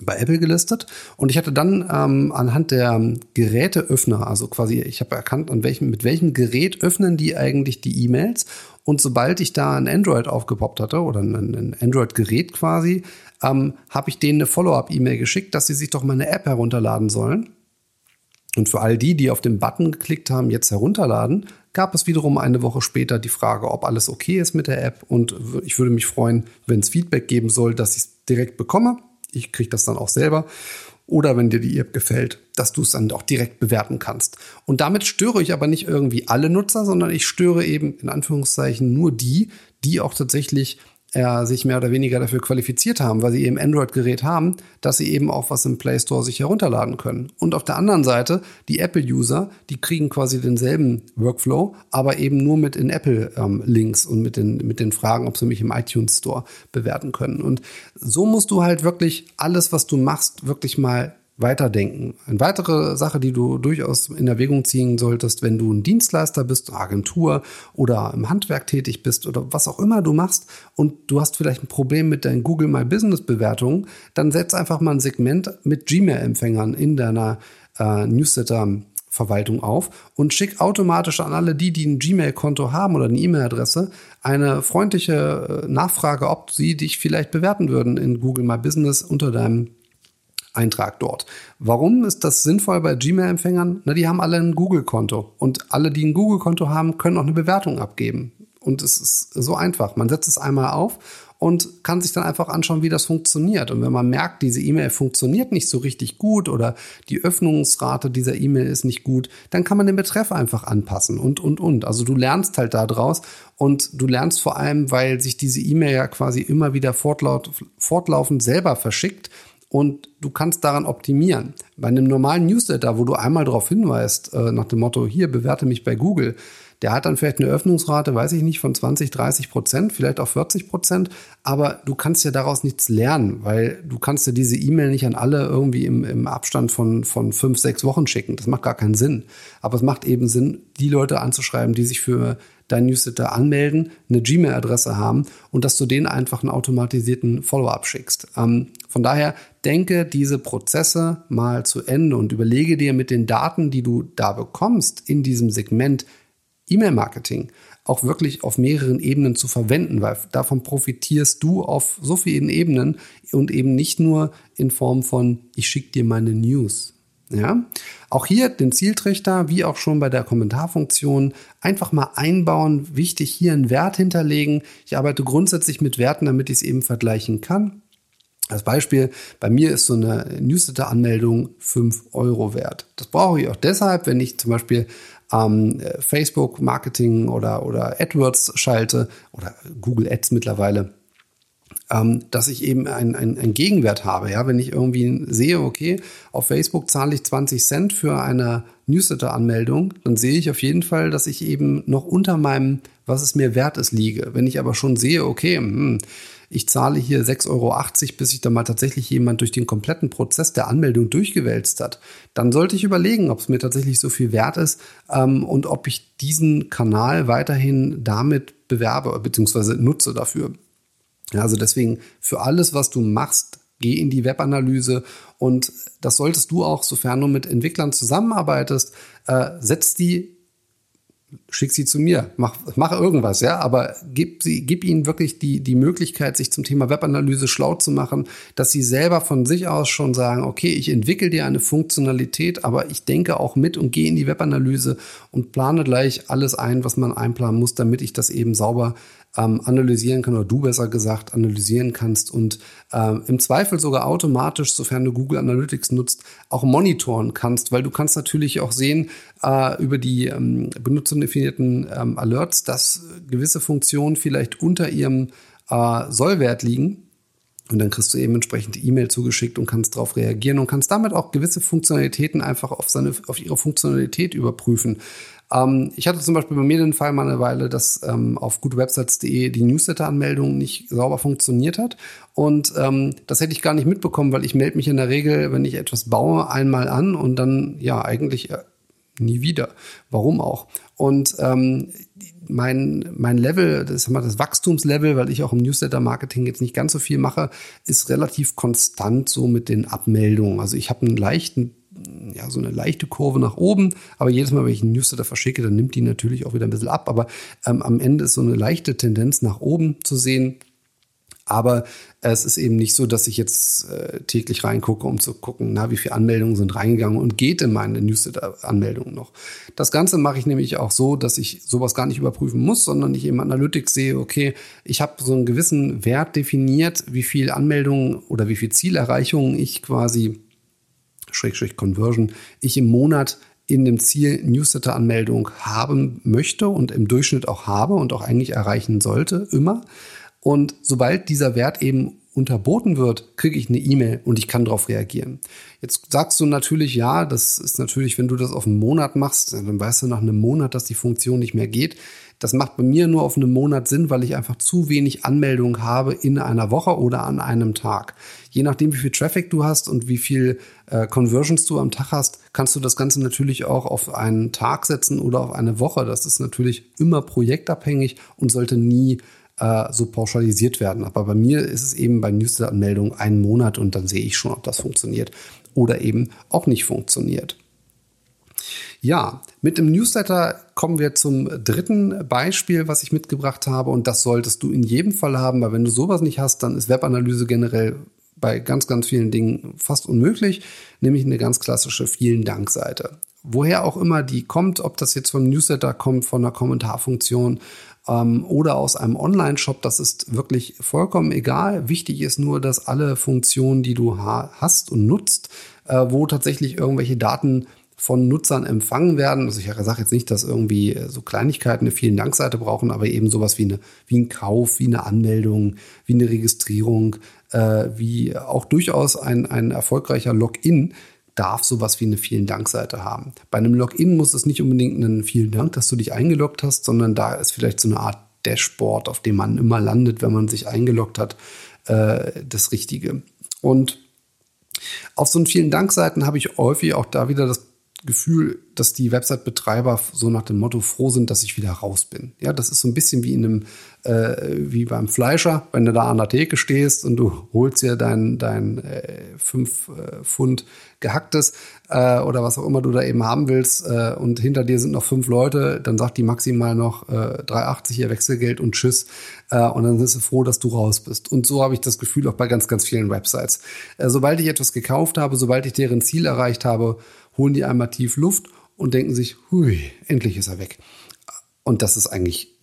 bei Apple gelistet und ich hatte dann ähm, anhand der Geräteöffner, also quasi, ich habe erkannt, an welchem, mit welchem Gerät öffnen die eigentlich die E-Mails und sobald ich da ein Android aufgepoppt hatte oder ein, ein Android-Gerät quasi, ähm, habe ich denen eine Follow-up-E-Mail geschickt, dass sie sich doch meine App herunterladen sollen. Und für all die, die auf den Button geklickt haben, jetzt herunterladen, gab es wiederum eine Woche später die Frage, ob alles okay ist mit der App. Und ich würde mich freuen, wenn es Feedback geben soll, dass ich es direkt bekomme ich kriege das dann auch selber. Oder wenn dir die App gefällt, dass du es dann auch direkt bewerten kannst. Und damit störe ich aber nicht irgendwie alle Nutzer, sondern ich störe eben in Anführungszeichen nur die, die auch tatsächlich äh, sich mehr oder weniger dafür qualifiziert haben, weil sie eben Android-Gerät haben, dass sie eben auch was im Play Store sich herunterladen können. Und auf der anderen Seite, die Apple-User, die kriegen quasi denselben Workflow, aber eben nur mit in Apple-Links ähm, und mit den, mit den Fragen, ob sie mich im iTunes Store bewerten können. Und so musst du halt wirklich alles, was du machst, wirklich mal weiterdenken. Eine weitere Sache, die du durchaus in Erwägung ziehen solltest, wenn du ein Dienstleister bist, Agentur oder im Handwerk tätig bist oder was auch immer du machst und du hast vielleicht ein Problem mit deinen Google My Business Bewertungen, dann setz einfach mal ein Segment mit Gmail-Empfängern in deiner äh, Newsletter Verwaltung auf und schick automatisch an alle die, die ein Gmail-Konto haben oder eine E-Mail-Adresse, eine freundliche äh, Nachfrage, ob sie dich vielleicht bewerten würden in Google My Business unter deinem Eintrag dort. Warum ist das sinnvoll bei Gmail-Empfängern? Na, die haben alle ein Google-Konto und alle, die ein Google-Konto haben, können auch eine Bewertung abgeben. Und es ist so einfach. Man setzt es einmal auf und kann sich dann einfach anschauen, wie das funktioniert. Und wenn man merkt, diese E-Mail funktioniert nicht so richtig gut oder die Öffnungsrate dieser E-Mail ist nicht gut, dann kann man den Betreff einfach anpassen und, und, und. Also du lernst halt da draus und du lernst vor allem, weil sich diese E-Mail ja quasi immer wieder fortlaufend selber verschickt und du kannst daran optimieren. Bei einem normalen Newsletter, wo du einmal darauf hinweist, äh, nach dem Motto, hier bewerte mich bei Google, der hat dann vielleicht eine Öffnungsrate, weiß ich nicht, von 20, 30 Prozent, vielleicht auch 40 Prozent, aber du kannst ja daraus nichts lernen, weil du kannst ja diese E-Mail nicht an alle irgendwie im, im Abstand von, von fünf, sechs Wochen schicken. Das macht gar keinen Sinn. Aber es macht eben Sinn, die Leute anzuschreiben, die sich für dein Newsletter anmelden, eine Gmail-Adresse haben und dass du denen einfach einen automatisierten Follow-up schickst. Ähm, von daher denke diese Prozesse mal zu Ende und überlege dir mit den Daten, die du da bekommst in diesem Segment E-Mail-Marketing, auch wirklich auf mehreren Ebenen zu verwenden, weil davon profitierst du auf so vielen Ebenen und eben nicht nur in Form von, ich schicke dir meine News. Ja, auch hier den Zieltrichter, wie auch schon bei der Kommentarfunktion, einfach mal einbauen. Wichtig hier einen Wert hinterlegen. Ich arbeite grundsätzlich mit Werten, damit ich es eben vergleichen kann. Als Beispiel, bei mir ist so eine Newsletter-Anmeldung 5 Euro wert. Das brauche ich auch deshalb, wenn ich zum Beispiel ähm, Facebook-Marketing oder, oder AdWords schalte oder Google Ads mittlerweile ähm, dass ich eben einen ein Gegenwert habe. Ja, wenn ich irgendwie sehe, okay, auf Facebook zahle ich 20 Cent für eine Newsletter-Anmeldung, dann sehe ich auf jeden Fall, dass ich eben noch unter meinem, was es mir wert ist, liege. Wenn ich aber schon sehe, okay, hm, ich zahle hier 6,80 Euro, bis sich dann mal tatsächlich jemand durch den kompletten Prozess der Anmeldung durchgewälzt hat, dann sollte ich überlegen, ob es mir tatsächlich so viel wert ist ähm, und ob ich diesen Kanal weiterhin damit bewerbe bzw. nutze dafür. Also deswegen für alles, was du machst, geh in die Webanalyse und das solltest du auch, sofern du mit Entwicklern zusammenarbeitest, äh, setz die schick sie zu mir, mach, mach irgendwas, ja, aber gib, sie, gib ihnen wirklich die, die Möglichkeit, sich zum Thema Webanalyse schlau zu machen, dass sie selber von sich aus schon sagen, okay, ich entwickle dir eine Funktionalität, aber ich denke auch mit und gehe in die Webanalyse und plane gleich alles ein, was man einplanen muss, damit ich das eben sauber ähm, analysieren kann oder du besser gesagt analysieren kannst und ähm, im Zweifel sogar automatisch, sofern du Google Analytics nutzt, auch monitoren kannst, weil du kannst natürlich auch sehen äh, über die ähm, benutzerdefinierten ähm, Alerts, dass gewisse Funktionen vielleicht unter ihrem äh, Sollwert liegen. Und dann kriegst du eben entsprechend E-Mail zugeschickt und kannst darauf reagieren und kannst damit auch gewisse Funktionalitäten einfach auf, seine, auf ihre Funktionalität überprüfen. Ähm, ich hatte zum Beispiel bei mir den Fall mal eine Weile, dass ähm, auf gutewebsites.de die Newsletter-Anmeldung nicht sauber funktioniert hat. Und ähm, das hätte ich gar nicht mitbekommen, weil ich melde mich in der Regel, wenn ich etwas baue, einmal an und dann ja eigentlich äh, nie wieder. Warum auch? Und ähm, mein, mein Level, das, das Wachstumslevel, weil ich auch im Newsletter-Marketing jetzt nicht ganz so viel mache, ist relativ konstant so mit den Abmeldungen. Also ich habe einen leichten ja, so eine leichte Kurve nach oben. Aber jedes Mal, wenn ich einen Newsletter verschicke, dann nimmt die natürlich auch wieder ein bisschen ab. Aber ähm, am Ende ist so eine leichte Tendenz nach oben zu sehen. Aber es ist eben nicht so, dass ich jetzt äh, täglich reingucke, um zu gucken, na, wie viele Anmeldungen sind reingegangen und geht in meine Newsletter-Anmeldungen noch. Das Ganze mache ich nämlich auch so, dass ich sowas gar nicht überprüfen muss, sondern ich im Analytics sehe, okay, ich habe so einen gewissen Wert definiert, wie viel Anmeldungen oder wie viel Zielerreichungen ich quasi Conversion, ich im Monat in dem Ziel Newsletter-Anmeldung haben möchte und im Durchschnitt auch habe und auch eigentlich erreichen sollte, immer. Und sobald dieser Wert eben unterboten wird, kriege ich eine E-Mail und ich kann darauf reagieren. Jetzt sagst du natürlich, ja, das ist natürlich, wenn du das auf einen Monat machst, dann weißt du nach einem Monat, dass die Funktion nicht mehr geht. Das macht bei mir nur auf einen Monat Sinn, weil ich einfach zu wenig Anmeldungen habe in einer Woche oder an einem Tag. Je nachdem, wie viel Traffic du hast und wie viel äh, Conversions du am Tag hast, kannst du das Ganze natürlich auch auf einen Tag setzen oder auf eine Woche. Das ist natürlich immer projektabhängig und sollte nie äh, so pauschalisiert werden. Aber bei mir ist es eben bei Newsletter-Anmeldung einen Monat und dann sehe ich schon, ob das funktioniert oder eben auch nicht funktioniert. Ja, mit dem Newsletter kommen wir zum dritten Beispiel, was ich mitgebracht habe. Und das solltest du in jedem Fall haben, weil wenn du sowas nicht hast, dann ist Webanalyse generell bei ganz, ganz vielen Dingen fast unmöglich, nämlich eine ganz klassische Vielen Dank-Seite. Woher auch immer die kommt, ob das jetzt vom Newsletter kommt, von einer Kommentarfunktion ähm, oder aus einem Online-Shop, das ist wirklich vollkommen egal. Wichtig ist nur, dass alle Funktionen, die du ha hast und nutzt, äh, wo tatsächlich irgendwelche Daten von Nutzern empfangen werden. Also ich sage jetzt nicht, dass irgendwie äh, so Kleinigkeiten eine vielen Dankseite brauchen, aber eben sowas wie, eine, wie ein Kauf, wie eine Anmeldung, wie eine Registrierung, äh, wie auch durchaus ein, ein erfolgreicher Login darf sowas wie eine vielen Dank-Seite haben. Bei einem Login muss es nicht unbedingt einen vielen Dank, dass du dich eingeloggt hast, sondern da ist vielleicht so eine Art Dashboard, auf dem man immer landet, wenn man sich eingeloggt hat, äh, das Richtige. Und auf so einen vielen Dank-Seiten habe ich häufig auch da wieder das Gefühl, dass die Website-Betreiber so nach dem Motto froh sind, dass ich wieder raus bin. Ja, das ist so ein bisschen wie in einem, äh, wie beim Fleischer, wenn du da an der Theke stehst und du holst dir dein, dein äh, fünf äh, Pfund gehacktes äh, oder was auch immer du da eben haben willst äh, und hinter dir sind noch fünf Leute, dann sagt die maximal noch äh, 3,80 ihr Wechselgeld und tschüss äh, und dann bist du froh, dass du raus bist. Und so habe ich das Gefühl auch bei ganz, ganz vielen Websites. Äh, sobald ich etwas gekauft habe, sobald ich deren Ziel erreicht habe, holen die einmal tief Luft und denken sich, hui, endlich ist er weg. Und das ist eigentlich,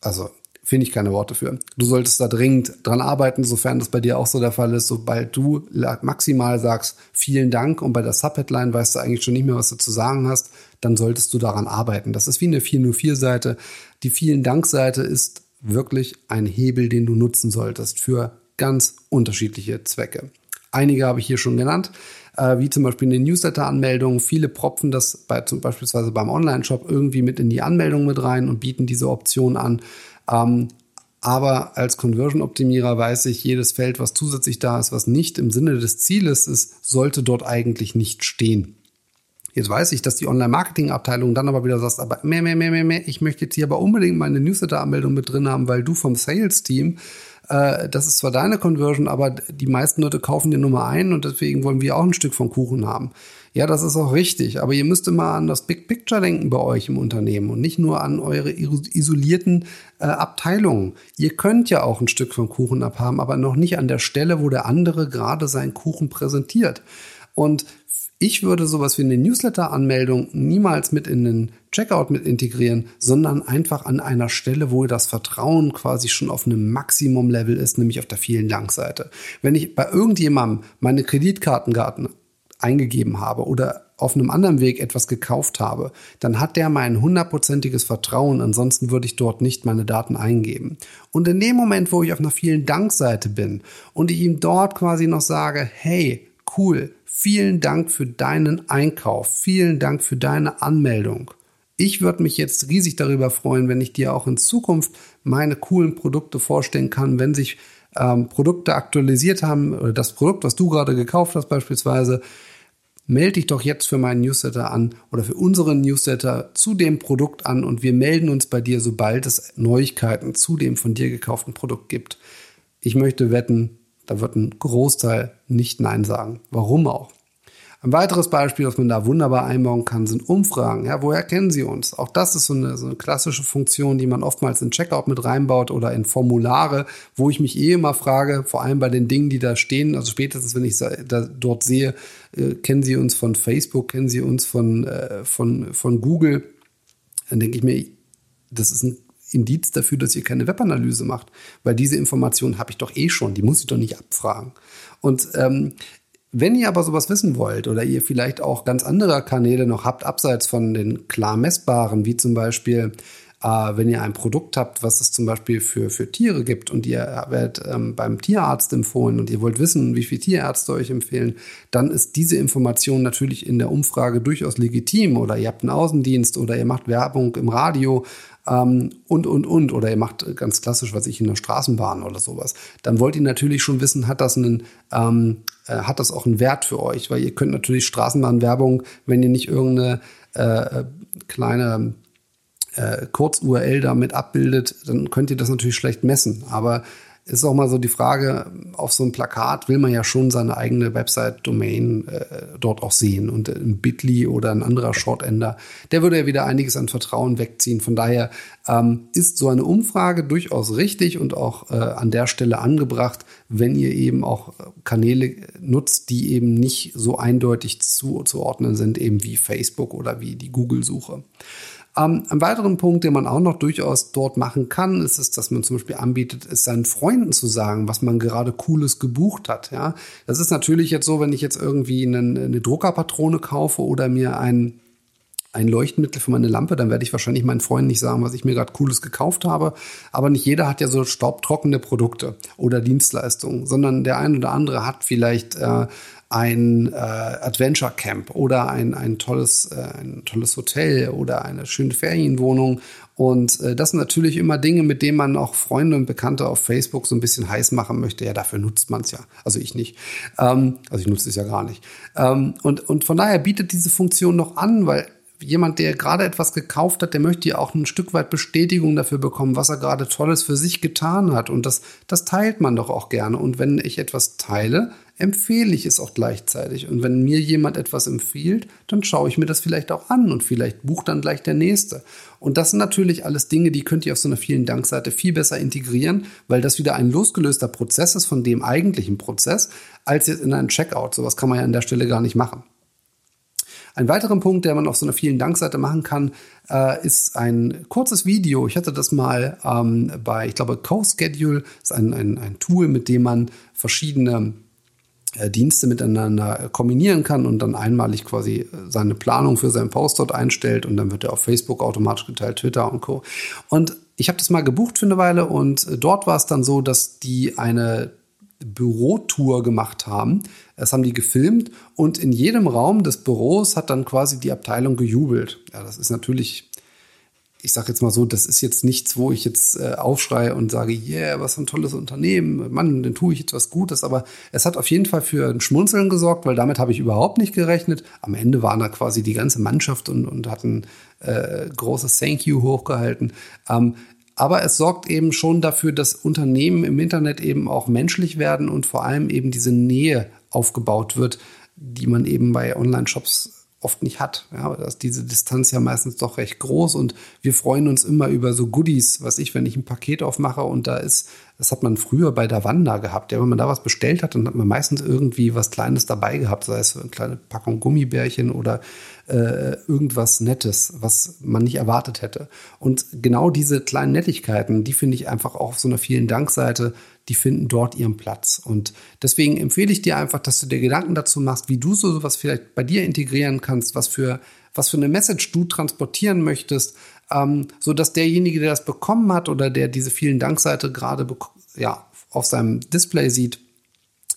also finde ich keine Worte für. Du solltest da dringend dran arbeiten, sofern das bei dir auch so der Fall ist. Sobald du maximal sagst, vielen Dank und bei der Subheadline weißt du eigentlich schon nicht mehr, was du zu sagen hast, dann solltest du daran arbeiten. Das ist wie eine 404-Seite. Die vielen Dank-Seite ist wirklich ein Hebel, den du nutzen solltest für ganz unterschiedliche Zwecke. Einige habe ich hier schon genannt äh, wie zum Beispiel eine Newsletter-Anmeldung. Viele propfen das bei, zum beispielsweise beim Online-Shop irgendwie mit in die Anmeldung mit rein und bieten diese Option an. Ähm, aber als Conversion-Optimierer weiß ich, jedes Feld, was zusätzlich da ist, was nicht im Sinne des Zieles ist, sollte dort eigentlich nicht stehen. Jetzt weiß ich, dass die Online-Marketing-Abteilung dann aber wieder sagt, aber mehr, mehr, mehr, mehr, mehr, ich möchte jetzt hier aber unbedingt meine Newsletter-Anmeldung mit drin haben, weil du vom Sales-Team äh, das ist zwar deine Conversion, aber die meisten Leute kaufen dir Nummer ein und deswegen wollen wir auch ein Stück vom Kuchen haben. Ja, das ist auch richtig, aber ihr müsst immer an das Big Picture denken bei euch im Unternehmen und nicht nur an eure isolierten äh, Abteilungen. Ihr könnt ja auch ein Stück vom Kuchen abhaben, aber noch nicht an der Stelle, wo der andere gerade seinen Kuchen präsentiert. Und ich würde sowas wie eine Newsletter-Anmeldung niemals mit in den Checkout mit integrieren, sondern einfach an einer Stelle, wo das Vertrauen quasi schon auf einem Maximum-Level ist, nämlich auf der vielen Dank-Seite. Wenn ich bei irgendjemandem meine Kreditkartengarten eingegeben habe oder auf einem anderen Weg etwas gekauft habe, dann hat der mein hundertprozentiges Vertrauen, ansonsten würde ich dort nicht meine Daten eingeben. Und in dem Moment, wo ich auf einer vielen Dank-Seite bin und ich ihm dort quasi noch sage, hey, cool, vielen Dank für deinen Einkauf, vielen Dank für deine Anmeldung. Ich würde mich jetzt riesig darüber freuen, wenn ich dir auch in Zukunft meine coolen Produkte vorstellen kann, wenn sich ähm, Produkte aktualisiert haben oder das Produkt, was du gerade gekauft hast beispielsweise, melde dich doch jetzt für meinen Newsletter an oder für unseren Newsletter zu dem Produkt an und wir melden uns bei dir, sobald es Neuigkeiten zu dem von dir gekauften Produkt gibt. Ich möchte wetten, da wird ein Großteil nicht Nein sagen. Warum auch? Ein weiteres Beispiel, was man da wunderbar einbauen kann, sind Umfragen. Ja, woher kennen Sie uns? Auch das ist so eine, so eine klassische Funktion, die man oftmals in Checkout mit reinbaut oder in Formulare, wo ich mich eh immer frage, vor allem bei den Dingen, die da stehen, also spätestens, wenn ich da dort sehe, äh, kennen Sie uns von Facebook, kennen Sie uns von, äh, von, von Google, dann denke ich mir, das ist ein Indiz dafür, dass ihr keine Webanalyse macht, weil diese Informationen habe ich doch eh schon, die muss ich doch nicht abfragen. Und ähm, wenn ihr aber sowas wissen wollt oder ihr vielleicht auch ganz andere Kanäle noch habt, abseits von den klar messbaren, wie zum Beispiel äh, wenn ihr ein Produkt habt, was es zum Beispiel für, für Tiere gibt und ihr werdet ähm, beim Tierarzt empfohlen und ihr wollt wissen, wie viele Tierärzte euch empfehlen, dann ist diese Information natürlich in der Umfrage durchaus legitim oder ihr habt einen Außendienst oder ihr macht Werbung im Radio ähm, und, und, und. Oder ihr macht ganz klassisch, was ich in der Straßenbahn oder sowas. Dann wollt ihr natürlich schon wissen, hat das einen, ähm, äh, hat das auch einen Wert für euch? Weil ihr könnt natürlich Straßenbahnwerbung, wenn ihr nicht irgendeine äh, kleine äh, Kurz-URL damit abbildet, dann könnt ihr das natürlich schlecht messen. Aber ist auch mal so die Frage, auf so einem Plakat will man ja schon seine eigene Website-Domain äh, dort auch sehen. Und ein Bitly oder ein anderer Shortender, der würde ja wieder einiges an Vertrauen wegziehen. Von daher ähm, ist so eine Umfrage durchaus richtig und auch äh, an der Stelle angebracht, wenn ihr eben auch Kanäle nutzt, die eben nicht so eindeutig zuzuordnen sind, eben wie Facebook oder wie die Google-Suche. Ähm, ein weiteren Punkt, den man auch noch durchaus dort machen kann, ist es, dass man zum Beispiel anbietet, ist seinen Freunden zu sagen, was man gerade Cooles gebucht hat. Ja, das ist natürlich jetzt so, wenn ich jetzt irgendwie einen, eine Druckerpatrone kaufe oder mir ein ein Leuchtmittel für meine Lampe, dann werde ich wahrscheinlich meinen Freunden nicht sagen, was ich mir gerade Cooles gekauft habe. Aber nicht jeder hat ja so staubtrockene Produkte oder Dienstleistungen, sondern der ein oder andere hat vielleicht äh, ein äh, Adventure Camp oder ein, ein, tolles, äh, ein tolles Hotel oder eine schöne Ferienwohnung. Und äh, das sind natürlich immer Dinge, mit denen man auch Freunde und Bekannte auf Facebook so ein bisschen heiß machen möchte. Ja, dafür nutzt man es ja. Also ich nicht. Ähm, also ich nutze es ja gar nicht. Ähm, und, und von daher bietet diese Funktion noch an, weil jemand, der gerade etwas gekauft hat, der möchte ja auch ein Stück weit Bestätigung dafür bekommen, was er gerade Tolles für sich getan hat. Und das, das teilt man doch auch gerne. Und wenn ich etwas teile, empfehle ich es auch gleichzeitig. Und wenn mir jemand etwas empfiehlt, dann schaue ich mir das vielleicht auch an und vielleicht bucht dann gleich der nächste. Und das sind natürlich alles Dinge, die könnt ihr auf so einer vielen Dankseite viel besser integrieren, weil das wieder ein losgelöster Prozess ist von dem eigentlichen Prozess, als jetzt in einem Checkout. Sowas kann man ja an der Stelle gar nicht machen. Ein weiterer Punkt, der man auf so einer vielen Dankseite machen kann, äh, ist ein kurzes Video. Ich hatte das mal ähm, bei, ich glaube, CoSchedule, das ist ein, ein, ein Tool, mit dem man verschiedene äh, Dienste miteinander kombinieren kann und dann einmalig quasi äh, seine Planung für seinen Post dort einstellt und dann wird er auf Facebook automatisch geteilt, Twitter und Co. Und ich habe das mal gebucht für eine Weile und äh, dort war es dann so, dass die eine Bürotour gemacht haben. Das haben die gefilmt und in jedem Raum des Büros hat dann quasi die Abteilung gejubelt. Ja, das ist natürlich, ich sage jetzt mal so, das ist jetzt nichts, wo ich jetzt äh, aufschreie und sage, yeah, was für ein tolles Unternehmen, Mann, dann tue ich jetzt was Gutes. Aber es hat auf jeden Fall für ein Schmunzeln gesorgt, weil damit habe ich überhaupt nicht gerechnet. Am Ende waren da quasi die ganze Mannschaft und, und hatten äh, großes Thank you hochgehalten. Ähm, aber es sorgt eben schon dafür, dass Unternehmen im Internet eben auch menschlich werden und vor allem eben diese Nähe aufgebaut wird, die man eben bei Online-Shops oft nicht hat. Ja, da ist diese Distanz ja meistens doch recht groß und wir freuen uns immer über so Goodies, was ich, wenn ich ein Paket aufmache und da ist, das hat man früher bei der Wanda gehabt. Ja, wenn man da was bestellt hat, dann hat man meistens irgendwie was Kleines dabei gehabt, sei es eine kleine Packung Gummibärchen oder äh, irgendwas Nettes, was man nicht erwartet hätte. Und genau diese kleinen Nettigkeiten, die finde ich einfach auch auf so einer vielen Dankseite, die finden dort ihren Platz. Und deswegen empfehle ich dir einfach, dass du dir Gedanken dazu machst, wie du so was vielleicht bei dir integrieren kannst, was für, was für eine Message du transportieren möchtest, ähm, so dass derjenige, der das bekommen hat oder der diese vielen Dankseite gerade ja, auf seinem Display sieht,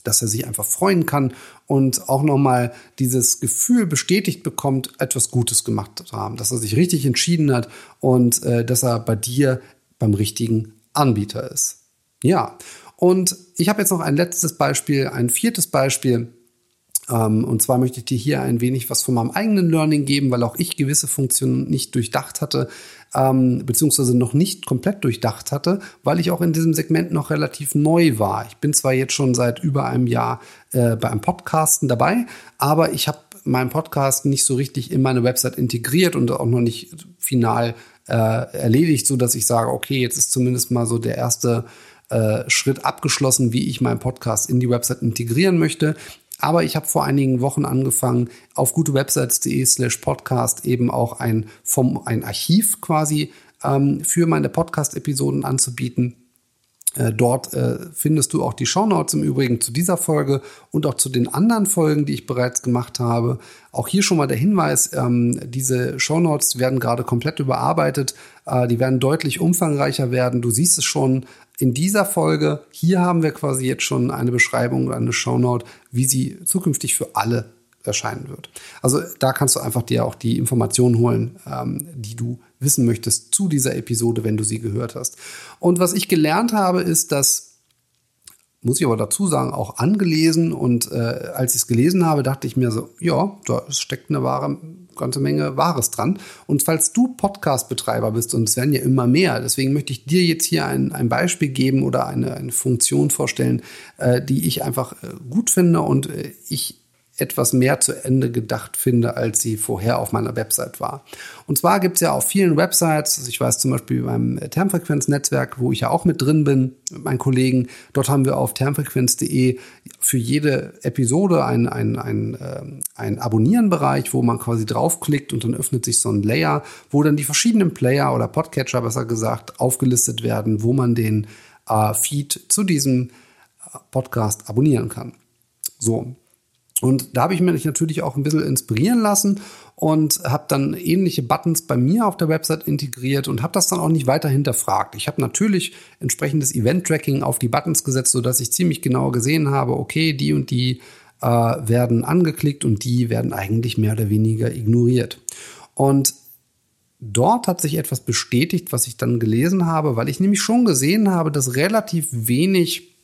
dass er sich einfach freuen kann und auch nochmal dieses Gefühl bestätigt bekommt, etwas Gutes gemacht zu haben, dass er sich richtig entschieden hat und äh, dass er bei dir beim richtigen Anbieter ist. Ja, und ich habe jetzt noch ein letztes Beispiel, ein viertes Beispiel. Ähm, und zwar möchte ich dir hier ein wenig was von meinem eigenen Learning geben, weil auch ich gewisse Funktionen nicht durchdacht hatte, ähm, beziehungsweise noch nicht komplett durchdacht hatte, weil ich auch in diesem Segment noch relativ neu war. Ich bin zwar jetzt schon seit über einem Jahr äh, bei einem Podcasten dabei, aber ich habe meinen Podcast nicht so richtig in meine Website integriert und auch noch nicht final äh, erledigt, so dass ich sage, okay, jetzt ist zumindest mal so der erste äh, Schritt abgeschlossen, wie ich meinen Podcast in die Website integrieren möchte. Aber ich habe vor einigen Wochen angefangen, auf gutewebsites.de slash podcast eben auch ein, vom, ein Archiv quasi ähm, für meine Podcast-Episoden anzubieten. Äh, dort äh, findest du auch die Shownotes im Übrigen zu dieser Folge und auch zu den anderen Folgen, die ich bereits gemacht habe. Auch hier schon mal der Hinweis, ähm, diese Shownotes werden gerade komplett überarbeitet. Äh, die werden deutlich umfangreicher werden. Du siehst es schon in dieser Folge. Hier haben wir quasi jetzt schon eine Beschreibung oder eine Shownote, wie sie zukünftig für alle erscheinen wird. Also da kannst du einfach dir auch die Informationen holen, ähm, die du wissen möchtest zu dieser Episode, wenn du sie gehört hast. Und was ich gelernt habe, ist, dass muss ich aber dazu sagen, auch angelesen. Und äh, als ich es gelesen habe, dachte ich mir so, ja, da steckt eine wahre, ganze Menge Wahres dran. Und falls du Podcast-Betreiber bist, und es werden ja immer mehr, deswegen möchte ich dir jetzt hier ein, ein Beispiel geben oder eine, eine Funktion vorstellen, äh, die ich einfach äh, gut finde und äh, ich etwas mehr zu Ende gedacht finde, als sie vorher auf meiner Website war. Und zwar gibt es ja auf vielen Websites, also ich weiß zum Beispiel beim Termfrequenz-Netzwerk, wo ich ja auch mit drin bin, mit meinen Kollegen, dort haben wir auf termfrequenz.de für jede Episode einen ein, ein, äh, ein Abonnieren-Bereich, wo man quasi draufklickt und dann öffnet sich so ein Layer, wo dann die verschiedenen Player oder Podcatcher besser gesagt aufgelistet werden, wo man den äh, Feed zu diesem äh, Podcast abonnieren kann. So, und da habe ich mich natürlich auch ein bisschen inspirieren lassen und habe dann ähnliche Buttons bei mir auf der Website integriert und habe das dann auch nicht weiter hinterfragt. Ich habe natürlich entsprechendes Event-Tracking auf die Buttons gesetzt, sodass ich ziemlich genau gesehen habe, okay, die und die äh, werden angeklickt und die werden eigentlich mehr oder weniger ignoriert. Und dort hat sich etwas bestätigt, was ich dann gelesen habe, weil ich nämlich schon gesehen habe, dass relativ wenig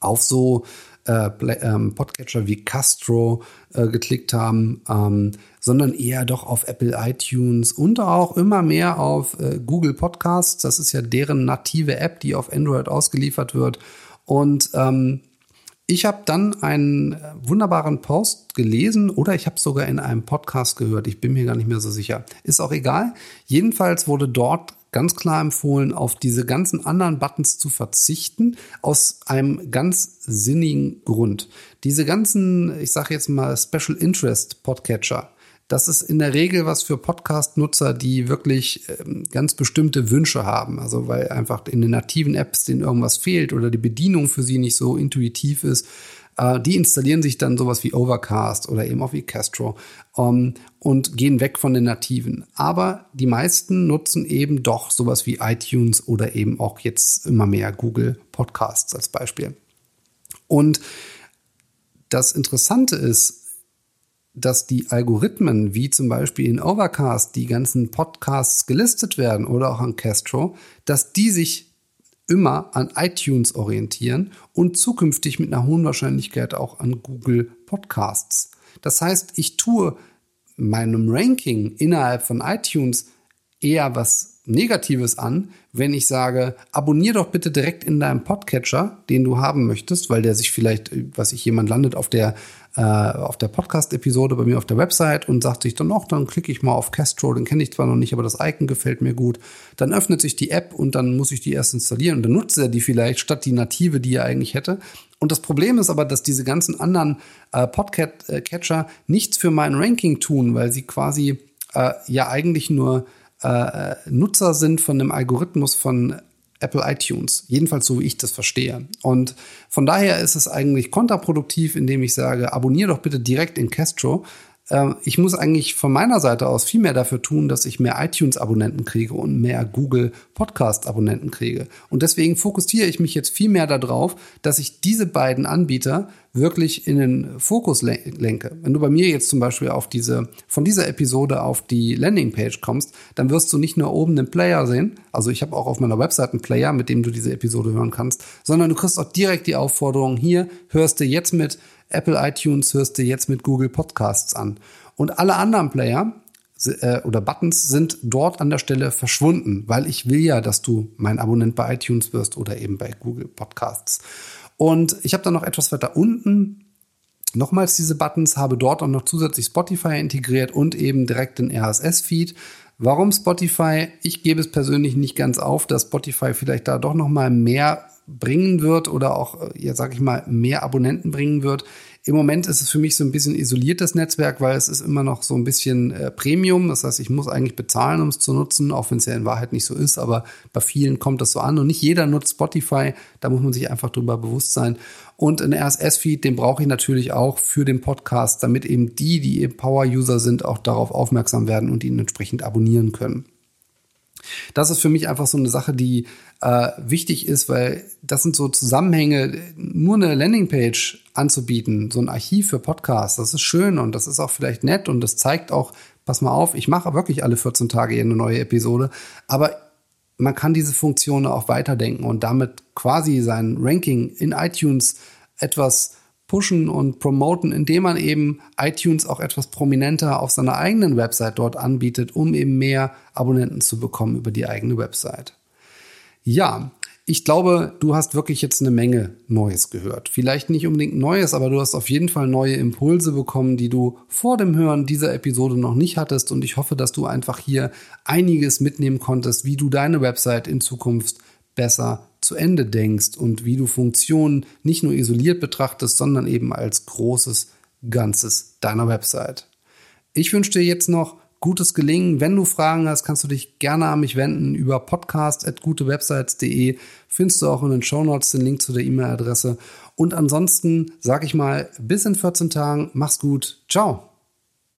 auf so äh, ähm, Podcatcher wie Castro äh, geklickt haben, ähm, sondern eher doch auf Apple iTunes und auch immer mehr auf äh, Google Podcasts. Das ist ja deren native App, die auf Android ausgeliefert wird. Und ähm, ich habe dann einen wunderbaren Post gelesen oder ich habe sogar in einem Podcast gehört. Ich bin mir gar nicht mehr so sicher. Ist auch egal. Jedenfalls wurde dort ganz klar empfohlen, auf diese ganzen anderen Buttons zu verzichten, aus einem ganz sinnigen Grund. Diese ganzen, ich sage jetzt mal, Special Interest Podcatcher, das ist in der Regel was für Podcast-Nutzer, die wirklich ähm, ganz bestimmte Wünsche haben. Also weil einfach in den nativen Apps denen irgendwas fehlt oder die Bedienung für sie nicht so intuitiv ist. Äh, die installieren sich dann sowas wie Overcast oder eben auch wie Castro ähm, und gehen weg von den nativen. Aber die meisten nutzen eben doch sowas wie iTunes oder eben auch jetzt immer mehr Google Podcasts als Beispiel. Und das Interessante ist, dass die Algorithmen, wie zum Beispiel in Overcast, die ganzen Podcasts gelistet werden oder auch an Castro, dass die sich immer an iTunes orientieren und zukünftig mit einer hohen Wahrscheinlichkeit auch an Google Podcasts. Das heißt, ich tue meinem Ranking innerhalb von iTunes eher was Negatives an, wenn ich sage, abonnier doch bitte direkt in deinem Podcatcher, den du haben möchtest, weil der sich vielleicht, was ich jemand landet auf der äh, auf der Podcast-Episode bei mir auf der Website und sagt sich dann noch, dann klicke ich mal auf Castro, den kenne ich zwar noch nicht, aber das Icon gefällt mir gut. Dann öffnet sich die App und dann muss ich die erst installieren und dann nutzt er die vielleicht statt die native, die er eigentlich hätte. Und das Problem ist aber, dass diese ganzen anderen äh, Podcatcher nichts für mein Ranking tun, weil sie quasi äh, ja eigentlich nur äh, Nutzer sind von dem Algorithmus von Apple iTunes. Jedenfalls so, wie ich das verstehe. Und von daher ist es eigentlich kontraproduktiv, indem ich sage, abonniere doch bitte direkt in Castro, ich muss eigentlich von meiner Seite aus viel mehr dafür tun, dass ich mehr iTunes-Abonnenten kriege und mehr Google Podcast-Abonnenten kriege. Und deswegen fokussiere ich mich jetzt viel mehr darauf, dass ich diese beiden Anbieter wirklich in den Fokus lenke. Wenn du bei mir jetzt zum Beispiel auf diese, von dieser Episode auf die Landingpage kommst, dann wirst du nicht nur oben den Player sehen, also ich habe auch auf meiner Website einen Player, mit dem du diese Episode hören kannst, sondern du kriegst auch direkt die Aufforderung, hier hörst du jetzt mit Apple iTunes hörst du jetzt mit Google Podcasts an. Und alle anderen Player äh, oder Buttons sind dort an der Stelle verschwunden, weil ich will ja, dass du mein Abonnent bei iTunes wirst oder eben bei Google Podcasts. Und ich habe dann noch etwas weiter unten nochmals diese Buttons, habe dort auch noch zusätzlich Spotify integriert und eben direkt den RSS-Feed. Warum Spotify? Ich gebe es persönlich nicht ganz auf, dass Spotify vielleicht da doch noch mal mehr bringen wird oder auch, äh, ja, sag ich mal, mehr Abonnenten bringen wird. Im Moment ist es für mich so ein bisschen isoliertes Netzwerk, weil es ist immer noch so ein bisschen äh, Premium. Das heißt, ich muss eigentlich bezahlen, um es zu nutzen, auch wenn es ja in Wahrheit nicht so ist. Aber bei vielen kommt das so an und nicht jeder nutzt Spotify. Da muss man sich einfach drüber bewusst sein. Und ein RSS-Feed, den brauche ich natürlich auch für den Podcast, damit eben die, die Power-User sind, auch darauf aufmerksam werden und ihn entsprechend abonnieren können. Das ist für mich einfach so eine Sache, die äh, wichtig ist, weil das sind so Zusammenhänge, nur eine Landingpage anzubieten, so ein Archiv für Podcasts, das ist schön und das ist auch vielleicht nett und das zeigt auch, pass mal auf, ich mache wirklich alle 14 Tage eine neue Episode, aber man kann diese Funktion auch weiterdenken und damit quasi sein Ranking in iTunes etwas pushen und promoten, indem man eben iTunes auch etwas prominenter auf seiner eigenen Website dort anbietet, um eben mehr Abonnenten zu bekommen über die eigene Website. Ja, Ich glaube, du hast wirklich jetzt eine Menge Neues gehört. Vielleicht nicht unbedingt Neues, aber du hast auf jeden Fall neue Impulse bekommen, die du vor dem Hören dieser Episode noch nicht hattest. Und ich hoffe, dass du einfach hier einiges mitnehmen konntest, wie du deine Website in Zukunft besser zu Ende denkst und wie du Funktionen nicht nur isoliert betrachtest, sondern eben als großes Ganzes deiner Website. Ich wünsche dir jetzt noch gutes Gelingen. Wenn du Fragen hast, kannst du dich gerne an mich wenden über podcast.gutewebsites.de. Findest du auch in den Show Notes den Link zu der E-Mail-Adresse. Und ansonsten sage ich mal, bis in 14 Tagen. Mach's gut. Ciao.